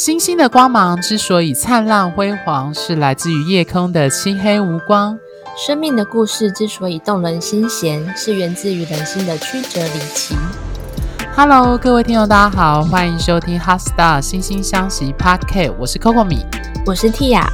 星星的光芒之所以灿烂辉煌，是来自于夜空的漆黑无光。生命的故事之所以动人心弦，是源自于人心的曲折离奇。Hello，各位听众，大家好，欢迎收听《Heart Star 心星相惜》Podcast，我是 Coco 米，我是 Tia。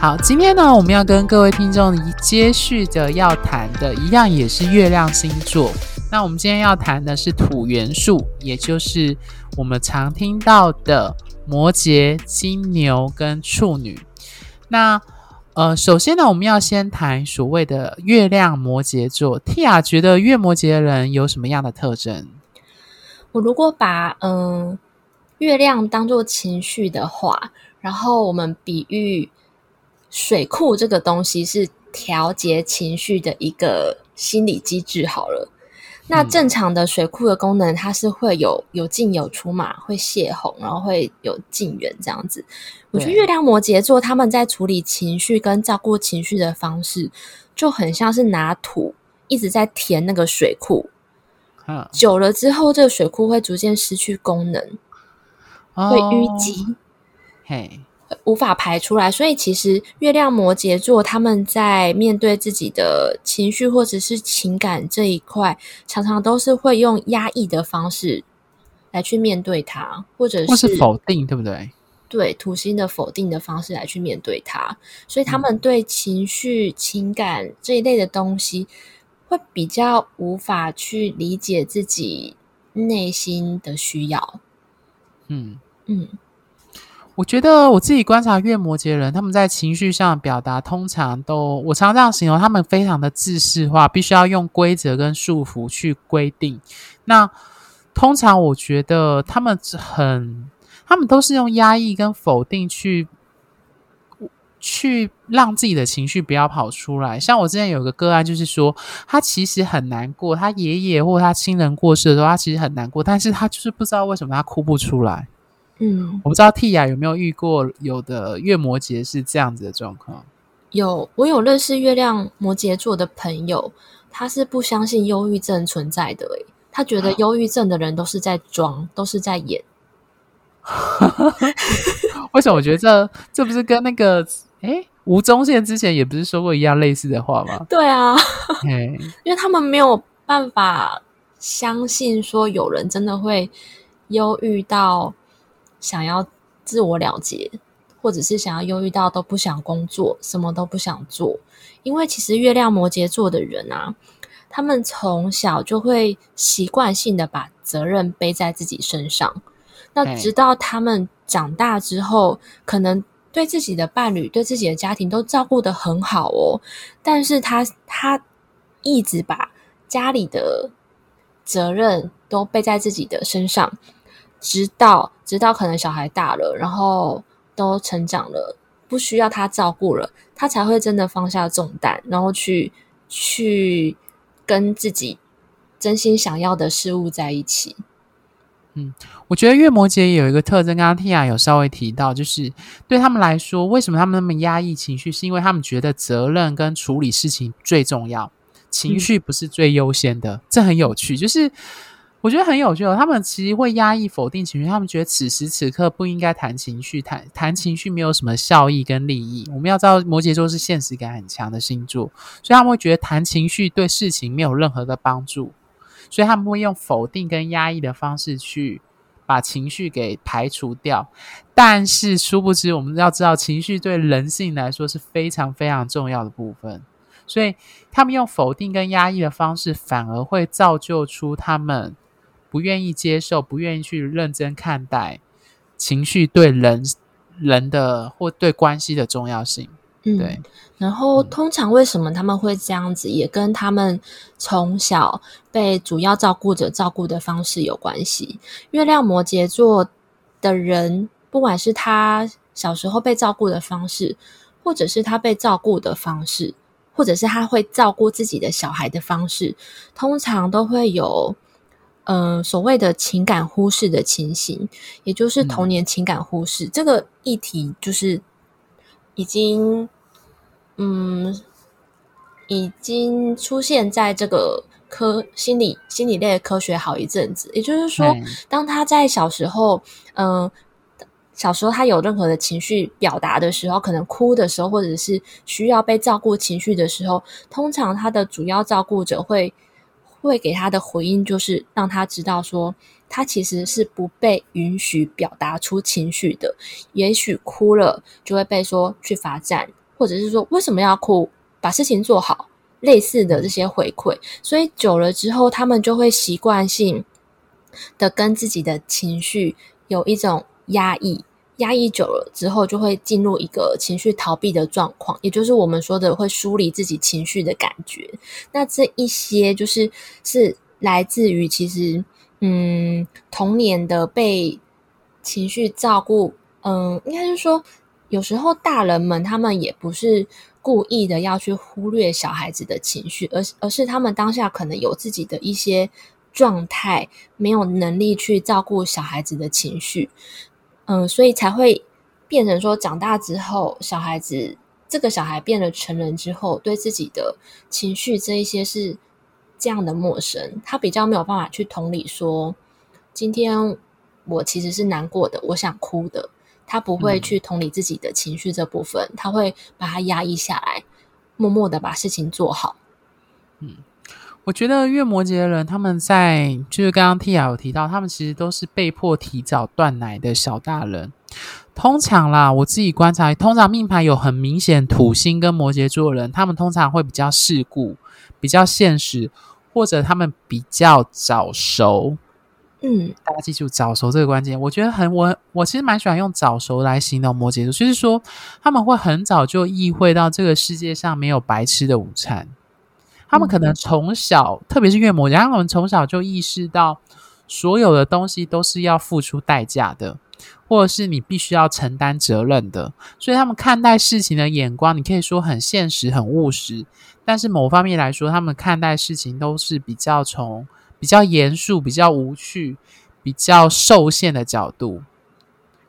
好，今天呢，我们要跟各位听众接续的要谈的，一样也是月亮星座。那我们今天要谈的是土元素，也就是我们常听到的摩羯、金牛跟处女。那呃，首先呢，我们要先谈所谓的月亮摩羯座。Tia 觉得月摩羯的人有什么样的特征？我如果把嗯、月亮当做情绪的话，然后我们比喻水库这个东西是调节情绪的一个心理机制好了。那正常的水库的功能，它是会有有进有出嘛，会泄洪，然后会有进源这样子。我觉得月亮摩羯座他们在处理情绪跟照顾情绪的方式，就很像是拿土一直在填那个水库。久了之后，这个水库会逐渐失去功能，会淤积。嘿。无法排出来，所以其实月亮摩羯座他们在面对自己的情绪或者是情感这一块，常常都是会用压抑的方式来去面对它，或者是，否定，对不对？对，土星的否定的方式来去面对它，所以他们对情绪、情感这一类的东西，会比较无法去理解自己内心的需要。嗯嗯。我觉得我自己观察月摩羯人，他们在情绪上的表达，通常都我常常这样形容，他们非常的自式化，必须要用规则跟束缚去规定。那通常我觉得他们很，他们都是用压抑跟否定去去让自己的情绪不要跑出来。像我之前有个个案，就是说他其实很难过，他爷爷或他亲人过世的时候，他其实很难过，但是他就是不知道为什么他哭不出来。嗯，我不知道 Tia 有没有遇过有的月摩羯是这样子的状况？有，我有认识月亮摩羯座的朋友，他是不相信忧郁症存在的，诶，他觉得忧郁症的人都是在装，啊、都是在演。为什么？我觉得这这不是跟那个诶吴宗宪之前也不是说过一样类似的话吗？对啊，因为他们没有办法相信说有人真的会忧郁到。想要自我了结，或者是想要忧郁到都不想工作，什么都不想做。因为其实月亮摩羯座的人啊，他们从小就会习惯性的把责任背在自己身上。那直到他们长大之后，可能对自己的伴侣、对自己的家庭都照顾得很好哦，但是他他一直把家里的责任都背在自己的身上。直到直到可能小孩大了，然后都成长了，不需要他照顾了，他才会真的放下重担，然后去去跟自己真心想要的事物在一起。嗯，我觉得月摩羯有一个特征，刚刚 Tia 有稍微提到，就是对他们来说，为什么他们那么压抑情绪，是因为他们觉得责任跟处理事情最重要，情绪不是最优先的。嗯，这很有趣，就是。我觉得很有趣哦，他们其实会压抑、否定情绪，他们觉得此时此刻不应该谈情绪，谈谈情绪没有什么效益跟利益。我们要知道，摩羯座是现实感很强的星座，所以他们会觉得谈情绪对事情没有任何的帮助，所以他们会用否定跟压抑的方式去把情绪给排除掉。但是殊不知，我们要知道，情绪对人性来说是非常非常重要的部分，所以他们用否定跟压抑的方式，反而会造就出他们。不愿意接受，不愿意去认真看待情绪对人人的或对关系的重要性。嗯，对。然后，通常为什么他们会这样子，也跟他们从小被主要照顾者照顾的方式有关系。月亮摩羯座的人，不管是他小时候被照顾的方式，或者是他被照顾的方式，或者是他会照顾自己的小孩的方式，通常都会有。嗯、呃，所谓的情感忽视的情形，也就是童年情感忽视、嗯、这个议题，就是已经，嗯，已经出现在这个科心理心理类的科学好一阵子。也就是说，当他在小时候，嗯、呃，小时候他有任何的情绪表达的时候，可能哭的时候，或者是需要被照顾情绪的时候，通常他的主要照顾者会会给他的回应，就是让他知道说，他其实是不被允许表达出情绪的。也许哭了就会被说去罚站，或者是说为什么要哭，把事情做好，类似的这些回馈。所以久了之后，他们就会习惯性的跟自己的情绪有一种。压抑，压抑久了之后，就会进入一个情绪逃避的状况，也就是我们说的会梳理自己情绪的感觉。那这一些就是是来自于其实，嗯，童年的被情绪照顾，嗯，应该是说，有时候大人们他们也不是故意的要去忽略小孩子的情绪，而而是他们当下可能有自己的一些状态，没有能力去照顾小孩子的情绪。嗯，所以才会变成说，长大之后，小孩子这个小孩变了成人之后，对自己的情绪这一些是这样的陌生，他比较没有办法去同理说，今天我其实是难过的，我想哭的，他不会去同理自己的情绪这部分，嗯、他会把它压抑下来，默默的把事情做好。嗯。我觉得月摩羯的人，他们在就是刚刚 Tia 有提到，他们其实都是被迫提早断奶的小大人。通常啦，我自己观察，通常命盘有很明显土星跟摩羯座的人，他们通常会比较世故、比较现实，或者他们比较早熟。嗯，大家记住早熟这个关键。我觉得很我我其实蛮喜欢用早熟来形容摩羯座，就是说他们会很早就意会到这个世界上没有白吃的午餐。他们可能从小，特别是岳母，然后，他们从小就意识到，所有的东西都是要付出代价的，或者是你必须要承担责任的。所以他们看待事情的眼光，你可以说很现实、很务实。但是某方面来说，他们看待事情都是比较从比较严肃、比较无趣、比较受限的角度。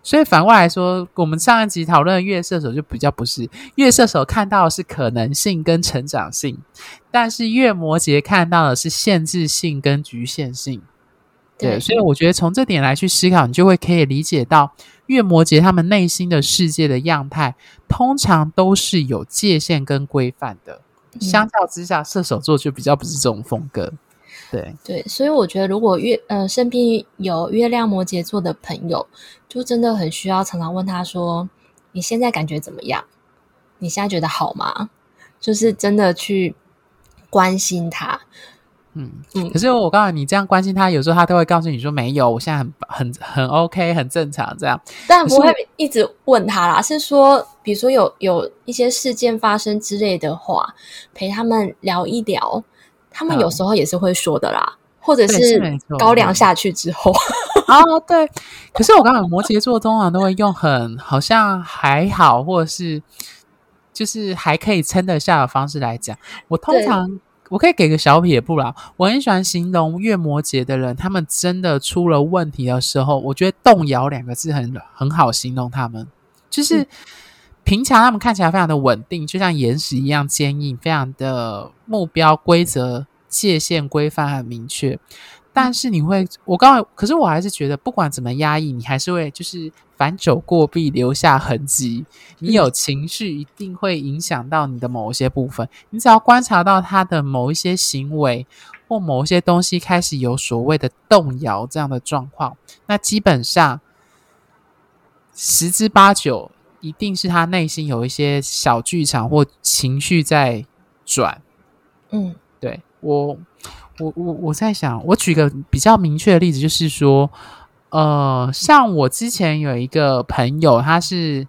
所以反过来说，我们上一集讨论月射手就比较不是月射手看到的是可能性跟成长性，但是月摩羯看到的是限制性跟局限性。对，对，所以我觉得从这点来去思考，你就会可以理解到月摩羯他们内心的世界的样态，通常都是有界限跟规范的。相较之下，射手座就比较不是这种风格。对对，所以我觉得，如果月呃身边有月亮摩羯座的朋友，就真的很需要常常问他说：“你现在感觉怎么样？你现在觉得好吗？”就是真的去关心他。嗯嗯。可是我告诉你，这样关心他，有时候他都会告诉你说：“没有，我现在很很很 OK，很正常。”这样，但不会一直问他啦。是说，比如说有有一些事件发生之类的话，陪他们聊一聊。他们有时候也是会说的啦，嗯、或者是高粱下去之后啊，对。可是我刚刚摩羯座通常都会用很好像还好，或者是就是还可以撑得下的方式来讲。我通常我可以给个小撇步啦，我很喜欢形容月摩羯的人，他们真的出了问题的时候，我觉得动摇两个字很很好形容他们，就是。嗯平常他们看起来非常的稳定，就像岩石一样坚硬，非常的目标、规则、界限、规范很明确。但是你会，我刚刚，可是我还是觉得，不管怎么压抑，你还是会就是凡走过必留下痕迹。你有情绪，一定会影响到你的某一些部分。你只要观察到他的某一些行为或某一些东西开始有所谓的动摇这样的状况，那基本上十之八九。一定是他内心有一些小剧场或情绪在转，嗯，对，我，我我我在想，我举个比较明确的例子，就是说，呃，像我之前有一个朋友，他是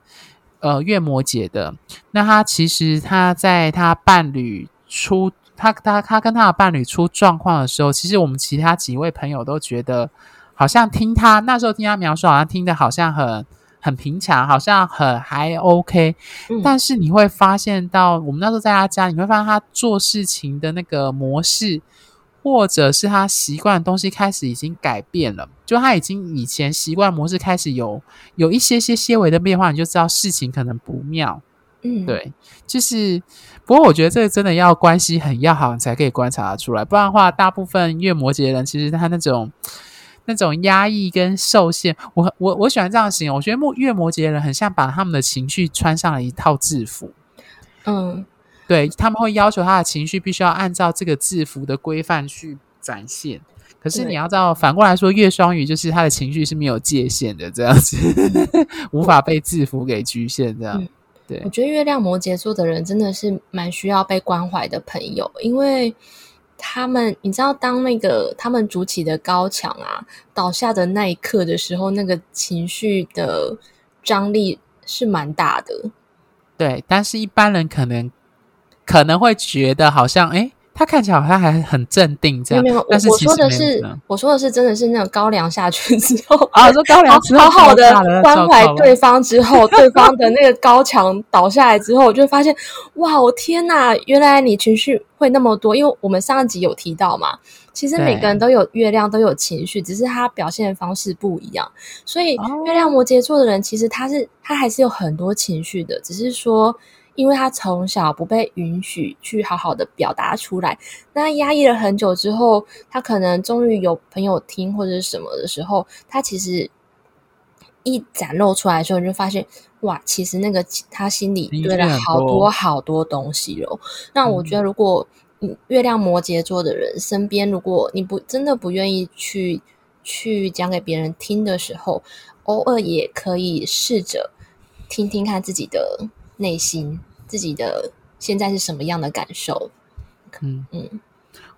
呃月摩羯的，那他其实他在他伴侣出他他他跟他的伴侣出状况的时候，其实我们其他几位朋友都觉得，好像听他那时候听他描述，好像听的好像很。很平常，好像很还 OK，嗯，但是你会发现到我们那时候在他家，你会发现他做事情的那个模式，或者是他习惯的东西开始已经改变了，就他已经以前习惯模式开始有有一些些些微的变化，你就知道事情可能不妙。嗯，对，就是不过我觉得这个真的要关系很要好，你才可以观察得出来，不然的话，大部分月摩羯的人其实他那种。那种压抑跟受限。我我我喜欢这样形容，我觉得月摩羯的人很像把他们的情绪穿上了一套制服。嗯，对，他们会要求他的情绪必须要按照这个制服的规范去展现。可是你要知道，反过来说，月双鱼就是他的情绪是没有界限的，这样子 无法被制服给局限。这样，嗯、对，我觉得月亮摩羯座的人真的是蛮需要被关怀的朋友，因为他们，你知道，当那个他们筑起的高墙啊倒下的那一刻的时候，那个情绪的张力是蛮大的。对，但是一般人可能可能会觉得好像，哎。他看起来好像还很镇定，这样。没有，没有，但是我说的是，我说的是，真的是那种高粱下去之后，啊，说高粱之后，好好的关怀对方之后，对方的那个高墙倒下来之后，我就发现，哇，我天哪，原来你情绪会那么多。因为我们上一集有提到嘛，其实每个人都有月亮，都有情绪，只是他表现的方式不一样。所以，月亮摩羯座的人，其实他是他还是有很多情绪的，只是说。因为他从小不被允许去好好的表达出来，那压抑了很久之后，他可能终于有朋友听或者是什么的时候，他其实一展露出来的时候，你就发现哇，其实那个他心里堆了好多好多东西哦。那我觉得，如果月亮摩羯座的人身边，如果你不真的不愿意去去讲给别人听的时候，偶尔也可以试着听听看自己的。内心自己的现在是什么样的感受？嗯嗯，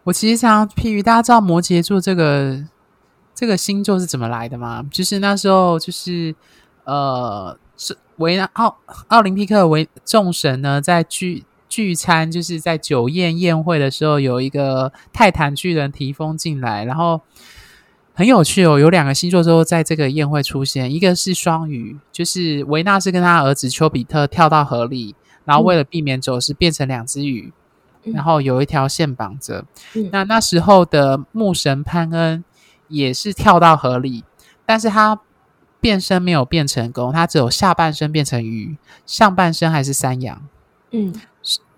我其实想譬如大家知道摩羯座这个这个星座是怎么来的吗？就是那时候就是呃，是维纳奥奥林匹克为众神呢，在聚聚餐，就是在酒宴宴会的时候，有一个泰坦巨人提丰进来，然后。很有趣哦，有两个星座都在这个宴会出现，一个是双鱼，就是维纳斯跟他儿子丘比特跳到河里，然后为了避免走失，变成两只鱼，嗯、然后有一条线绑着。嗯、那那时候的牧神潘恩也是跳到河里，但是他变身没有变成功，他只有下半身变成鱼，上半身还是山羊。嗯。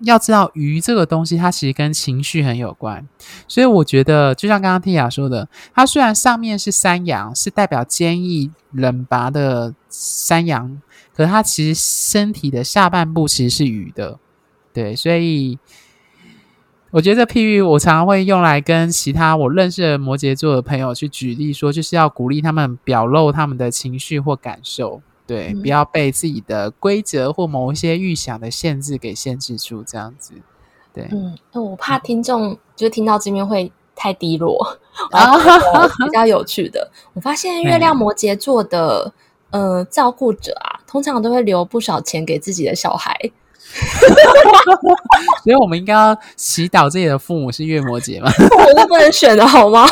要知道鱼这个东西，它其实跟情绪很有关，所以我觉得就像刚刚蒂亚说的，它虽然上面是山羊，是代表坚毅冷拔的山羊，可是它其实身体的下半部其实是鱼的，对，所以我觉得这譬喻我常常会用来跟其他我认识的摩羯座的朋友去举例说，就是要鼓励他们表露他们的情绪或感受。对，不要被自己的规则或某一些预想的限制给限制住，这样子。对，嗯，我怕听众就听到这边会太低落。然后比较有趣的，我发现月亮摩羯座的呃照顾者啊，通常都会留不少钱给自己的小孩。所以，我们应该要祈祷自己的父母是月摩羯吗？我是不能选的好吗？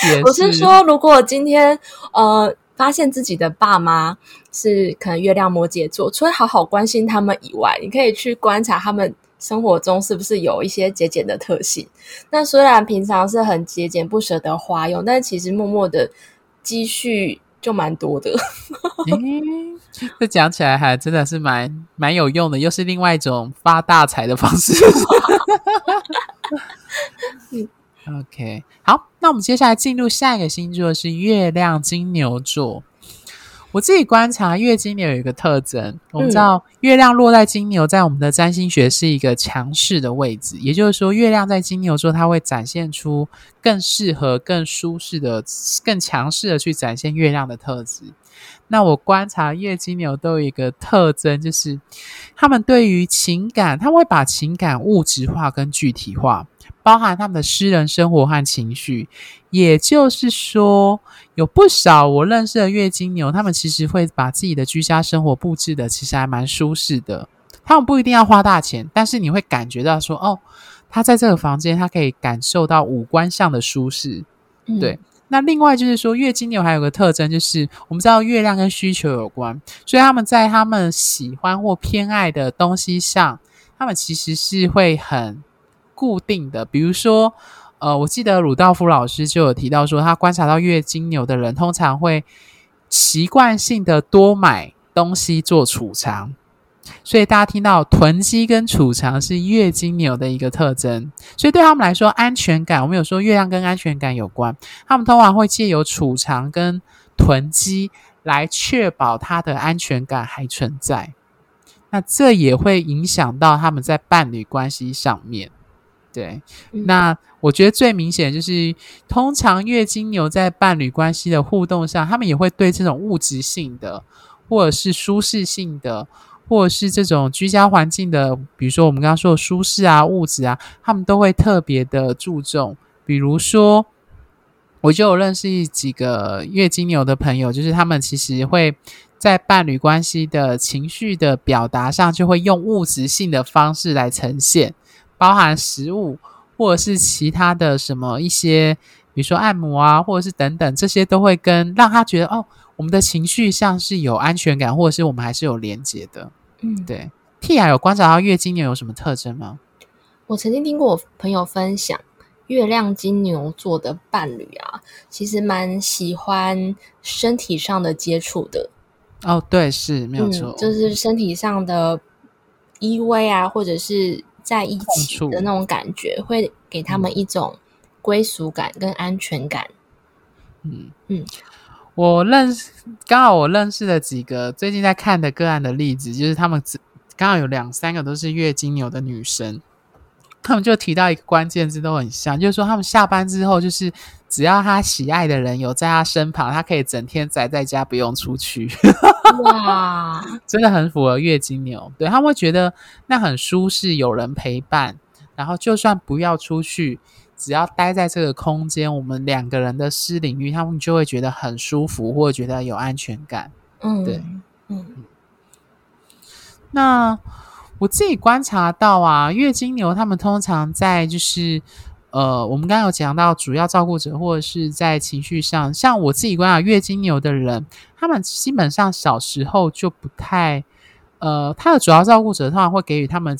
是我是说，如果今天呃。发现自己的爸妈是可能月亮摩羯座，除了好好关心他们以外，你可以去观察他们生活中是不是有一些节俭的特性。那虽然平常是很节俭，不舍得花用，但其实默默的积蓄就蛮多的。嗯，这讲起来还真的是蛮蛮有用的，又是另外一种发大财的方式。嗯。OK，好，那我们接下来进入下一个星座是月亮金牛座。我自己观察月金牛有一个特征，我们知道月亮落在金牛，在我们的占星学是一个强势的位置，也就是说，月亮在金牛座，它会展现出更适合、更舒适的、更强势的去展现月亮的特质。那我观察月金牛都有一个特征，就是他们对于情感，他们会把情感物质化跟具体化。包含他们的私人生活和情绪，也就是说，有不少我认识的月经牛，他们其实会把自己的居家生活布置的其实还蛮舒适的。他们不一定要花大钱，但是你会感觉到说，哦，他在这个房间，他可以感受到五官上的舒适。嗯、对，那另外就是说，月经牛还有个特征，就是我们知道月亮跟需求有关，所以他们在他们喜欢或偏爱的东西上，他们其实是会很。固定的，比如说，呃，我记得鲁道夫老师就有提到说，他观察到月经牛的人通常会习惯性的多买东西做储藏，所以大家听到囤积跟储藏是月经牛的一个特征，所以对他们来说，安全感，我们有说月亮跟安全感有关，他们通常会借由储藏跟囤积来确保他的安全感还存在。那这也会影响到他们在伴侣关系上面。对，那我觉得最明显就是，通常月经牛在伴侣关系的互动上，他们也会对这种物质性的，或者是舒适性的。或者是这种居家环境的，比如说我们刚刚说的舒适啊、物质啊，他们都会特别的注重。比如说，我就有认识几个月经牛的朋友，就是他们其实会在伴侣关系的情绪的表达上，就会用物质性的方式来呈现，包含食物或者是其他的什么一些，比如说按摩啊，或者是等等，这些都会跟让他觉得哦。我们的情绪像是有安全感，或者是我们还是有连接的。嗯，对。Tia 有观察到月经牛有什么特征吗？我曾经听过我朋友分享，月亮金牛座的伴侣啊，其实蛮喜欢身体上的接触的。哦，对，是没有错，嗯，就是身体上的依偎啊，或者是在一起的那种感觉，会给他们一种归属感跟安全感。嗯嗯。我认识，刚好我认识的几个最近在看的个案的例子，就是他们刚好有两三个都是月经牛的女生，他们就提到一个关键字都很像，就是说他们下班之后，就是只要他喜爱的人有在他身旁，他可以整天宅在家不用出去。哇，真的很符合月经牛，对，他们会觉得那很舒适，有人陪伴，然后就算不要出去。只要待在这个空间，我们两个人的私领域，他们就会觉得很舒服，或者觉得有安全感。嗯，对，嗯。那我自己观察到啊，月经牛他们通常在就是呃，我们刚刚有讲到主要照顾者，或者是在情绪上，像我自己观察月经牛的人，他们基本上小时候就不太呃，他的主要照顾者通常会给予他们。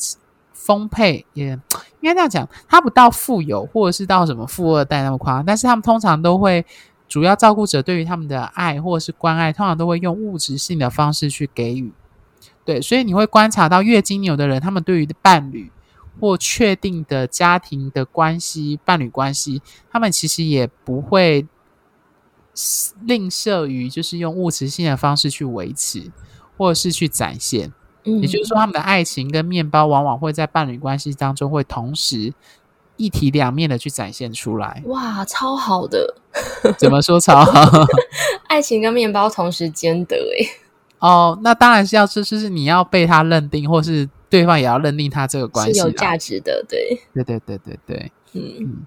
丰沛也应该这样讲，他不到富有，或者是到什么富二代那么夸张，但是他们通常都会主要照顾者对于他们的爱或者是关爱，通常都会用物质性的方式去给予。对，所以你会观察到月经牛的人，他们对于伴侣或确定的家庭的关系、伴侣关系，他们其实也不会吝啬于就是用物质性的方式去维持，或者是去展现。也就是说，他们的爱情跟面包往往会在伴侣关系当中会同时一体两面的去展现出来。哇，超好的！怎么说超好？爱情跟面包同时兼得诶。哦，那当然是要，就是你要被他认定，或是对方也要认定他这个关系是有价值的。对，对对对对对。嗯嗯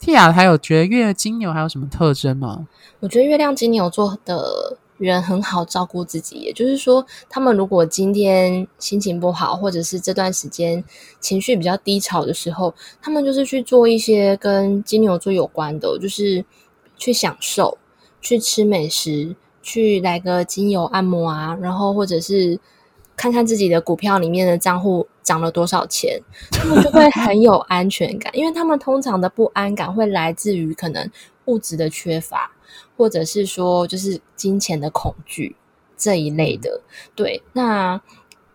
，Tia 还有觉得月金牛还有什么特征吗？我觉得月亮金牛座的。人很好照顾自己，也就是说，他们如果今天心情不好，或者是这段时间情绪比较低潮的时候，他们就是去做一些跟金牛座有关的，就是去享受、去吃美食、去来个精油按摩啊，然后或者是看看自己的股票里面的账户涨了多少钱，他们就会很有安全感，因为他们通常的不安感会来自于可能物质的缺乏。或者是说，就是金钱的恐惧这一类的，对。那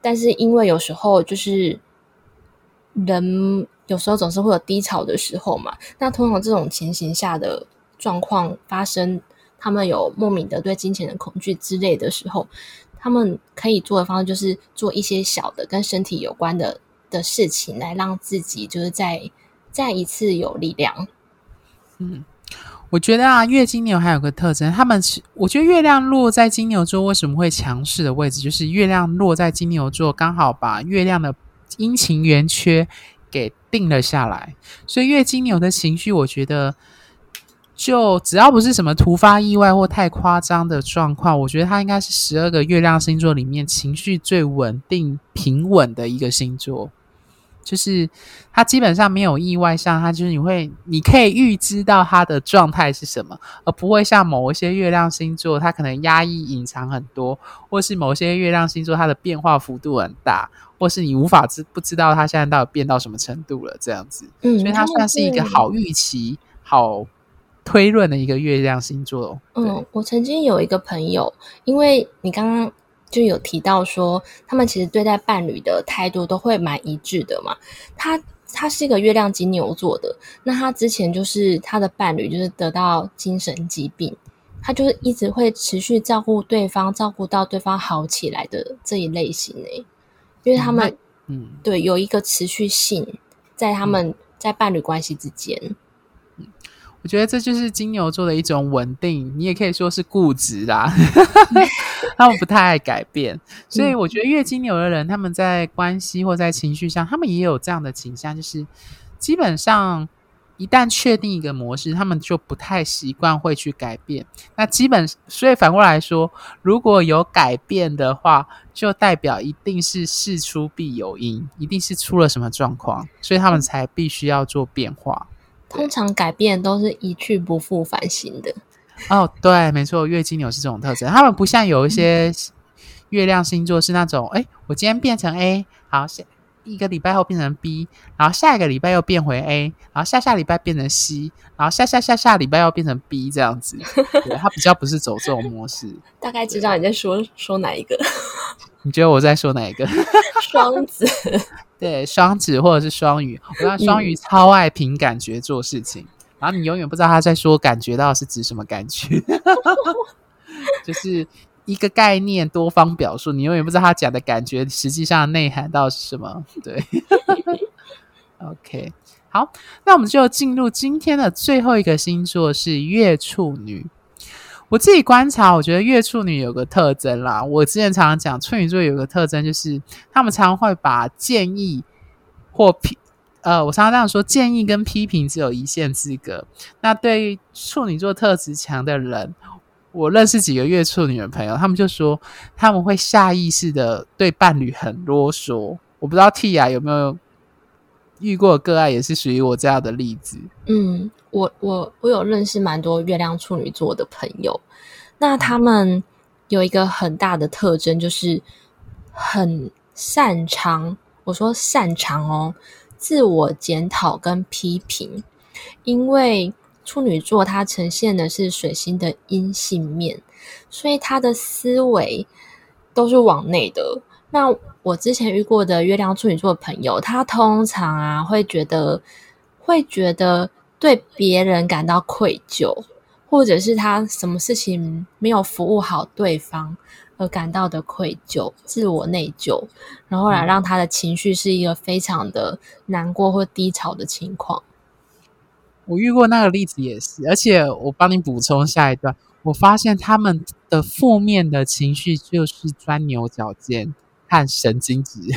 但是因为有时候就是人有时候总是会有低潮的时候嘛。那通常这种情形下的状况发生，他们有莫名的对金钱的恐惧之类的时候，他们可以做的方式就是做一些小的跟身体有关的的事情，来让自己就是再再一次有力量。嗯。我觉得啊，月经牛还有个特征，他们我觉得月亮落在金牛座为什么会强势的位置，就是月亮落在金牛座，刚好把月亮的阴晴圆缺给定了下来。所以月经牛的情绪，我觉得就只要不是什么突发意外或太夸张的状况，我觉得他应该是十二个月亮星座里面情绪最稳定、平稳的一个星座。就是他基本上没有意外，像他就是你会，你可以预知到他的状态是什么，而不会像某一些月亮星座，他可能压抑隐藏很多，或是某些月亮星座它的变化幅度很大，或是你无法知不知道他现在到底变到什么程度了这样子。嗯，所以它算是一个好预期、好推论的一个月亮星座。嗯，我曾经有一个朋友，因为你刚刚就有提到说，他们其实对待伴侣的态度都会蛮一致的嘛。他他是一个月亮金牛座的，那他之前就是他的伴侣就是得到精神疾病，他就是一直会持续照顾对方，照顾到对方好起来的这一类型诶，因为他们嗯，对，有一个持续性在他们在伴侣关系之间。我觉得这就是金牛座的一种稳定，你也可以说是固执啦。他们不太爱改变，所以我觉得月金牛的人，他们在关系或在情绪上，他们也有这样的倾向，就是基本上一旦确定一个模式，他们就不太习惯会去改变。那基本，所以反过来说，如果有改变的话，就代表一定是事出必有因，一定是出了什么状况，所以他们才必须要做变化。通常改变都是一去不复返型的。哦，对，没错，月金牛是这种特征。他们不像有一些月亮星座是那种，哎、嗯，我今天变成 A，好，下一个礼拜后变成 B，然后下一个礼拜又变回 A，然后下下礼拜变成 C，然后下下下下礼拜又变成 B 这样子。对，他比较不是走这种模式。大概知道你在说说哪一个？你觉得我在说哪一个？双子。对，双子或者是双鱼，我看双鱼超爱凭感觉做事情，嗯、然后你永远不知道他在说感觉到是指什么感觉，就是一个概念多方表述，你永远不知道他讲的感觉实际上内涵到是什么。对，OK，好，那我们就进入今天的最后一个星座是月处女。我自己观察，我觉得月处女有个特征啦。我之前常常讲处女座有个特征，就是他们常常会把建议或批，呃，我常常这样说，建议跟批评只有一线之隔。那对于处女座特质强的人，我认识几个月处女的朋友，他们就说他们会下意识的对伴侣很啰嗦。我不知道 Tia 有没有遇过个案，也是属于我这样的例子。嗯。我我我有认识蛮多月亮处女座的朋友，那他们有一个很大的特征，就是很擅长，我说擅长哦，自我检讨跟批评，因为处女座它呈现的是水星的阴性面，所以他的思维都是往内的。那我之前遇过的月亮处女座的朋友，他通常啊会觉得会觉得。对别人感到愧疚，或者是他什么事情没有服务好对方而感到的愧疚、自我内疚，然后来让他的情绪是一个非常的难过或低潮的情况。我遇过那个例子也是，而且我帮你补充下一段，我发现他们的负面的情绪就是钻牛角尖和神经质。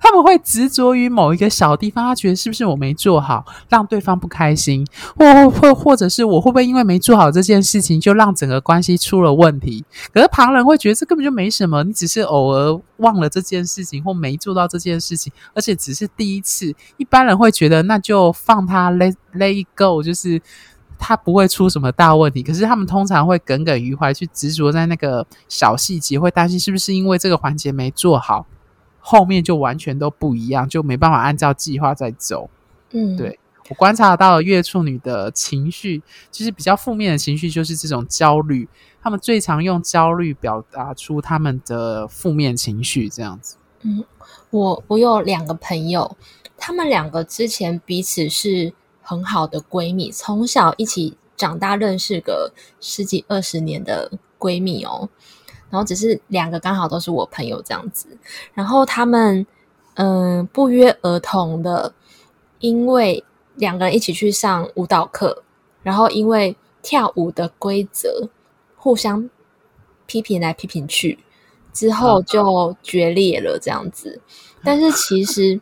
他们会执着于某一个小地方，他觉得是不是我没做好，让对方不开心，或或或者是我会不会因为没做好这件事情，就让整个关系出了问题？可是旁人会觉得这根本就没什么，你只是偶尔忘了这件事情，或没做到这件事情，而且只是第一次。一般人会觉得那就放他 let let go，就是他不会出什么大问题。可是他们通常会耿耿于怀，去执着在那个小细节，会担心是不是因为这个环节没做好。后面就完全都不一样，就没办法按照计划在走。嗯，对，我观察到月处女的情绪，其实比较负面的情绪就是这种焦虑。他们最常用焦虑表达出他们的负面情绪，这样子。嗯，我我有两个朋友，他们两个之前彼此是很好的闺蜜，从小一起长大，认识个十几二十年的闺蜜哦。然后只是两个刚好都是我朋友这样子，然后他们嗯、呃、不约而同的，因为两个人一起去上舞蹈课，然后因为跳舞的规则互相批评来批评去，之后就决裂了这样子。但是其实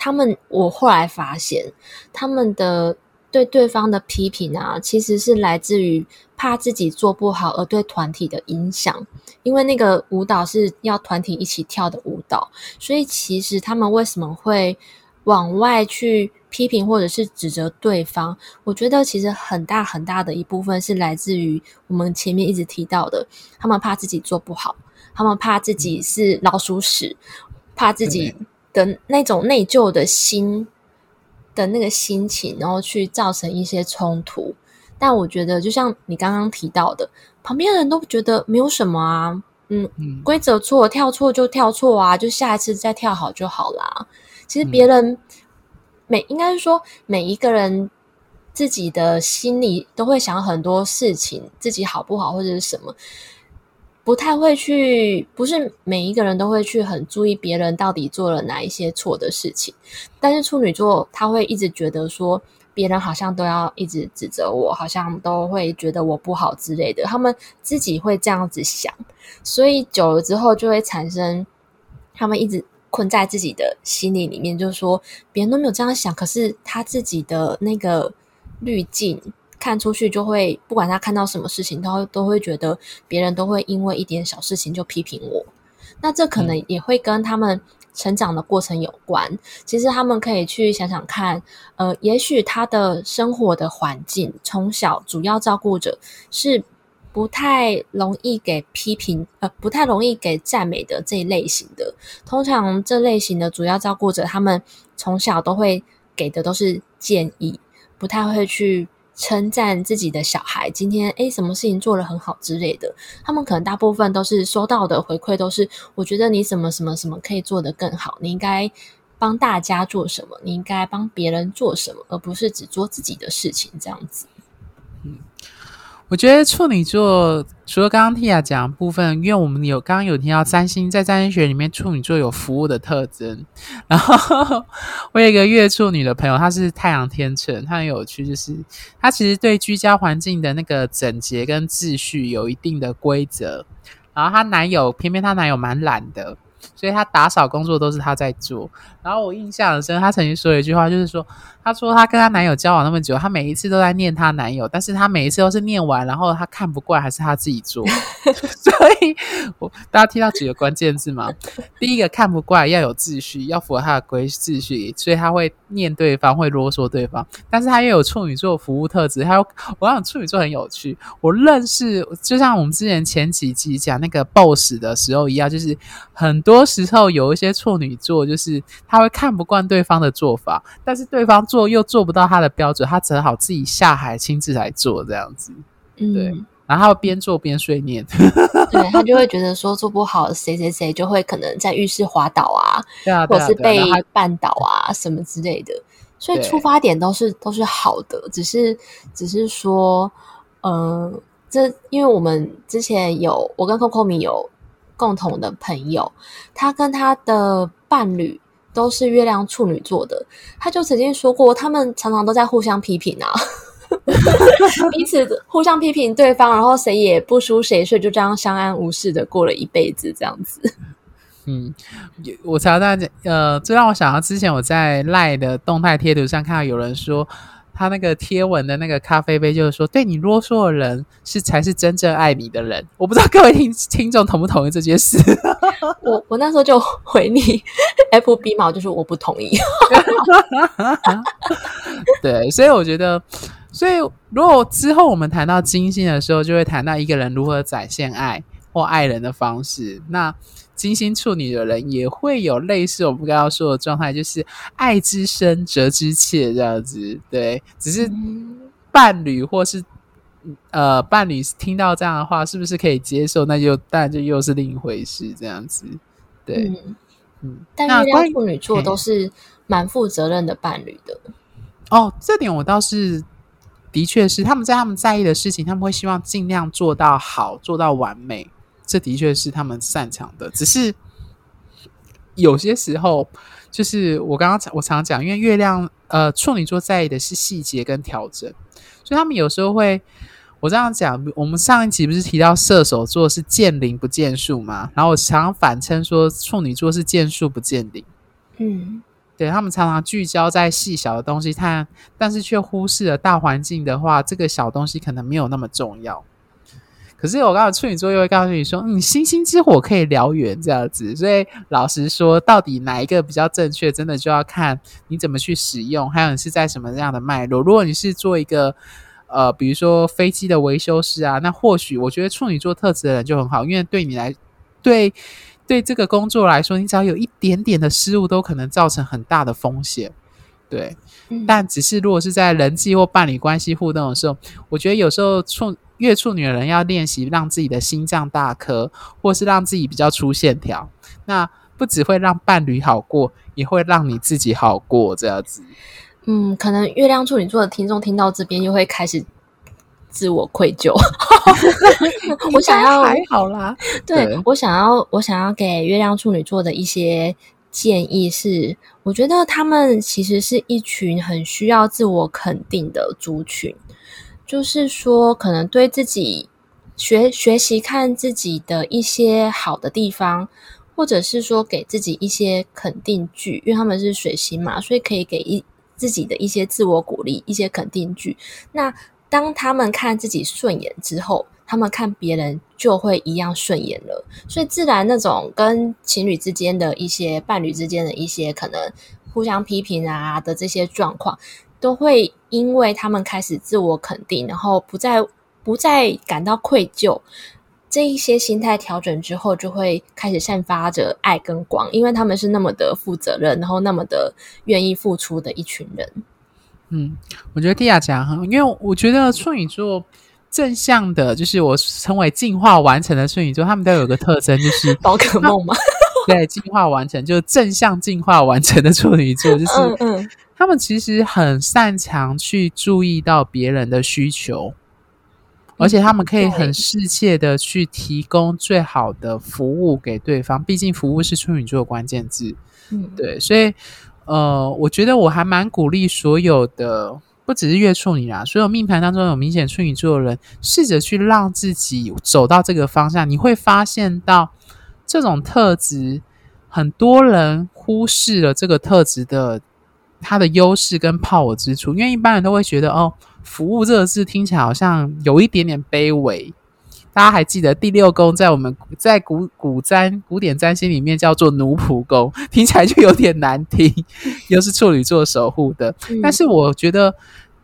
他们，我后来发现他们的。对对方的批评啊，其实是来自于怕自己做不好而对团体的影响。因为那个舞蹈是要团体一起跳的舞蹈，所以其实他们为什么会往外去批评或者是指责对方？我觉得其实很大很大的一部分是来自于我们前面一直提到的，他们怕自己做不好，他们怕自己是老鼠屎，怕自己的那种内疚的心。的那个心情，然后去造成一些冲突。但我觉得，就像你刚刚提到的，旁边的人都觉得没有什么啊，嗯，规则错，跳错就跳错啊，就下一次再跳好就好啦。其实别人、嗯、每应该是说每一个人自己的心里都会想很多事情，自己好不好或者是什么。不太会去，不是每一个人都会去很注意别人到底做了哪一些错的事情。但是处女座他会一直觉得说，别人好像都要一直指责我，好像都会觉得我不好之类的。他们自己会这样子想，所以久了之后就会产生他们一直困在自己的心里里面，就是说别人都没有这样想，可是他自己的那个滤镜。看出去就会，不管他看到什么事情，都都会觉得别人都会因为一点小事情就批评我。那这可能也会跟他们成长的过程有关。其实他们可以去想想看，呃，也许他的生活的环境，从小主要照顾者是不太容易给批评，呃，不太容易给赞美的这一类型的。通常这类型的主要照顾者，他们从小都会给的都是建议，不太会去。称赞自己的小孩，今天诶，什么事情做得很好之类的，他们可能大部分都是收到的回馈，都是我觉得你什么什么什么可以做得更好，你应该帮大家做什么，你应该帮别人做什么，而不是只做自己的事情这样子。我觉得处女座除了刚刚 Tia 讲的部分，因为我们有刚刚有听到占星，在占星学里面，处女座有服务的特征。然后 我有一个月处女的朋友，他是太阳天秤，他很有趣，就是他其实对居家环境的那个整洁跟秩序有一定的规则。然后她男友偏偏她男友蛮懒的，所以她打扫工作都是她在做。然后我印象很深，她曾经说一句话，就是说。她说：“她跟她男友交往那么久，她每一次都在念她男友，但是她每一次都是念完，然后她看不惯，还是她自己做。所以，我大家听到几个关键字吗？第一个看不惯，要有秩序，要符合她的规秩序，所以她会念对方，会啰嗦对方。但是她又有处女座服务特质，她有我想处女座很有趣。我认识，就像我们之前前几集讲那个 boss 的时候一样，就是很多时候有一些处女座，就是他会看不惯对方的做法，但是对方。”做又做不到他的标准，他只好自己下海亲自来做这样子。嗯，对，然后他边做边碎念，对，他就会觉得说做不好，谁谁谁就会可能在浴室滑倒啊，对啊，或是被绊倒啊什么之类的。所以出发点都是都是好的，只是只是说，嗯、呃，这因为我们之前有我跟 Coco 米有共同的朋友，他跟他的伴侣。都是月亮处女座的，他就曾经说过，他们常常都在互相批评啊，彼此互相批评对方，然后谁也不输谁，所以就这样相安无事的过了一辈子，这样子。嗯，我常常讲，呃，最让我想到之前我在赖的动态贴图上看到有人说。他那个贴文的那个咖啡杯，就是说，对你啰嗦的人是才是真正爱你的人。我不知道各位听听众同不同意这件事。我我那时候就回你 FB 嘛，就是我不同意。对，所以我觉得，所以如果之后我们谈到金星的时候，就会谈到一个人如何展现爱或爱人的方式。那。金星处女的人也会有类似我们刚刚说的状态，就是爱之深责之切这样子。对，只是伴侣或是呃伴侣听到这样的话，是不是可以接受？那就当然就又是另一回事。这样子，对，嗯。嗯，但月亮处女座都是蛮负责任的伴侣的。哦，这点我倒是的确是他们在他们在意的事情，他们会希望尽量做到好，做到完美。这的确是他们擅长的，只是有些时候，就是我刚刚我常常讲，因为月亮呃处女座在意的是细节跟调整，所以他们有时候会，我这样讲，我们上一集不是提到射手座是见灵不见树吗？然后我常常反称说处女座是见树不见灵，嗯，对，他们常常聚焦在细小的东西，看，但是却忽视了大环境的话，这个小东西可能没有那么重要。可是我刚才处女座又会告诉你说，嗯，星星之火可以燎原这样子，所以老实说，到底哪一个比较正确，真的就要看你怎么去使用，还有你是在什么样的脉络。如果你是做一个呃，比如说飞机的维修师啊，那或许我觉得处女座特质的人就很好，因为对你来，对对这个工作来说，你只要有一点点的失误，都可能造成很大的风险。对，嗯、但只是如果是在人际或伴侣关系互动的时候，我觉得有时候处越处女的人要练习让自己的心脏大颗，或是让自己比较粗线条。那不只会让伴侣好过，也会让你自己好过，这样子。嗯，可能月亮处女座的听众听到这边，又会开始自我愧疚。我想要还好啦，对，对我想要，我想要给月亮处女座的一些建议是，我觉得他们其实是一群很需要自我肯定的族群，就是说，可能对自己学学习看自己的一些好的地方。或者是说给自己一些肯定句，因为他们是水星嘛，所以可以给一自己的一些自我鼓励，一些肯定句。那当他们看自己顺眼之后，他们看别人就会一样顺眼了。所以自然那种跟情侣之间的一些、伴侣之间的一些可能互相批评啊的这些状况，都会因为他们开始自我肯定，然后不再不再感到愧疚。这一些心态调整之后，就会开始散发着爱跟光，因为他们是那么的负责任，然后那么的愿意付出的一群人。嗯，我觉得蒂亚讲哈，因为我觉得处女座正向的，就是我称为进化完成的处女座，他们都有个特征，就是 宝可梦嘛。对，进化完成就是正向进化完成的处女座，就是嗯嗯，他们其实很擅长去注意到别人的需求。而且他们可以很适切的去提供最好的服务给对方，毕竟服务是处女座的关键字。嗯，对，所以呃，我觉得我还蛮鼓励所有的，不只是月处女啦，所有命盘当中有明显处女座的人，试着去让自己走到这个方向，你会发现到这种特质，很多人忽视了这个特质的它的优势跟 power 之处，因为一般人都会觉得哦。服务这个字听起来好像有一点点卑微。大家还记得第六宫在我们在古古占古典占星里面叫做奴仆宫，听起来就有点难听，又是处女座守护的。嗯。但是我觉得，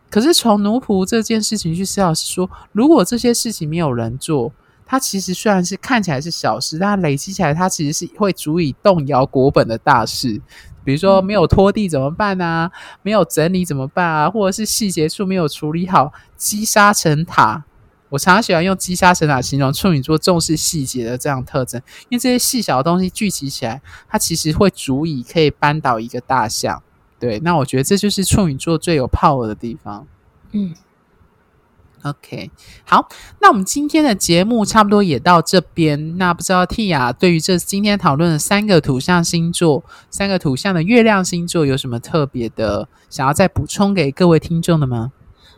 可是从奴仆这件事情去思考，是说如果这些事情没有人做，它其实虽然是看起来是小事，但累积起来，它其实是会足以动摇国本的大事。比如说没有拖地怎么办啊？没有整理怎么办啊？或者是细节处没有处理好，积沙成塔。我常常喜欢用积沙成塔形容处女座重视细节的这样特征，因为这些细小的东西聚集起来，它其实会足以可以扳倒一个大象。对，那我觉得这就是处女座最有 power 的地方。嗯。OK，好，那我们今天的节目差不多也到这边。那不知道 Tia 对于这今天讨论的三个土象星座、三个土象的月亮星座有什么特别的想要再补充给各位听众的吗？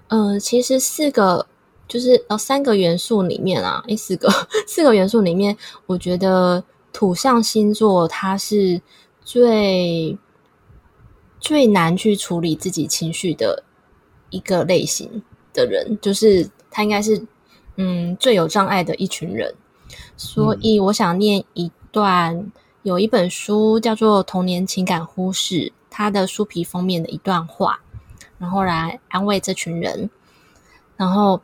嗯、呃，其实四个就是呃三个元素里面啊，诶，四个 四个元素里面，我觉得土象星座它是最最难去处理自己情绪的一个类型。的人就是他，应该是嗯最有障碍的一群人，所以我想念一段，嗯、有一本书叫做《童年情感忽视》，它的书皮封面的一段话，然后来安慰这群人。然后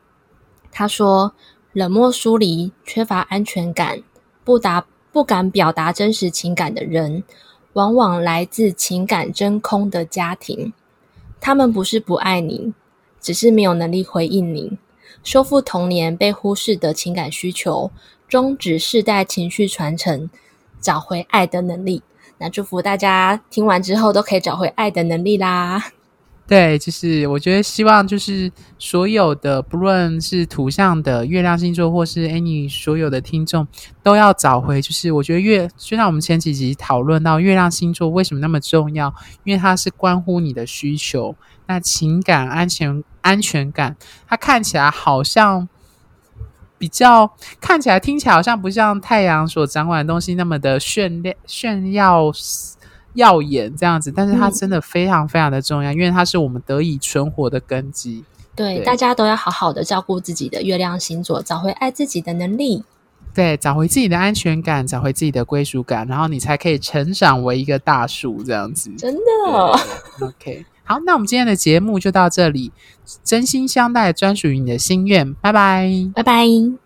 他说：“冷漠疏离、缺乏安全感、不达不敢表达真实情感的人，往往来自情感真空的家庭。他们不是不爱你。”只是没有能力回应您，修复童年被忽视的情感需求，终止世代情绪传承，找回爱的能力。那祝福大家听完之后都可以找回爱的能力啦。对，就是我觉得希望就是所有的不论是图像的月亮星座，或是 any 所有的听众，都要找回。就是我觉得月，就像我们前几集讨论到月亮星座为什么那么重要，因为它是关乎你的需求。那情感、安全、安全感，它看起来好像比较，看起来听起来好像不像太阳所掌管的东西那么的炫亮、炫耀。耀眼这样子，但是它真的非常非常的重要，嗯、因为它是我们得以存活的根基。对，对，大家都要好好的照顾自己的月亮星座，找回爱自己的能力。对，找回自己的安全感，找回自己的归属感，然后你才可以成长为一个大树这样子。真的。OK，好，那我们今天的节目就到这里，真心相待，专属于你的心愿，拜拜，拜拜。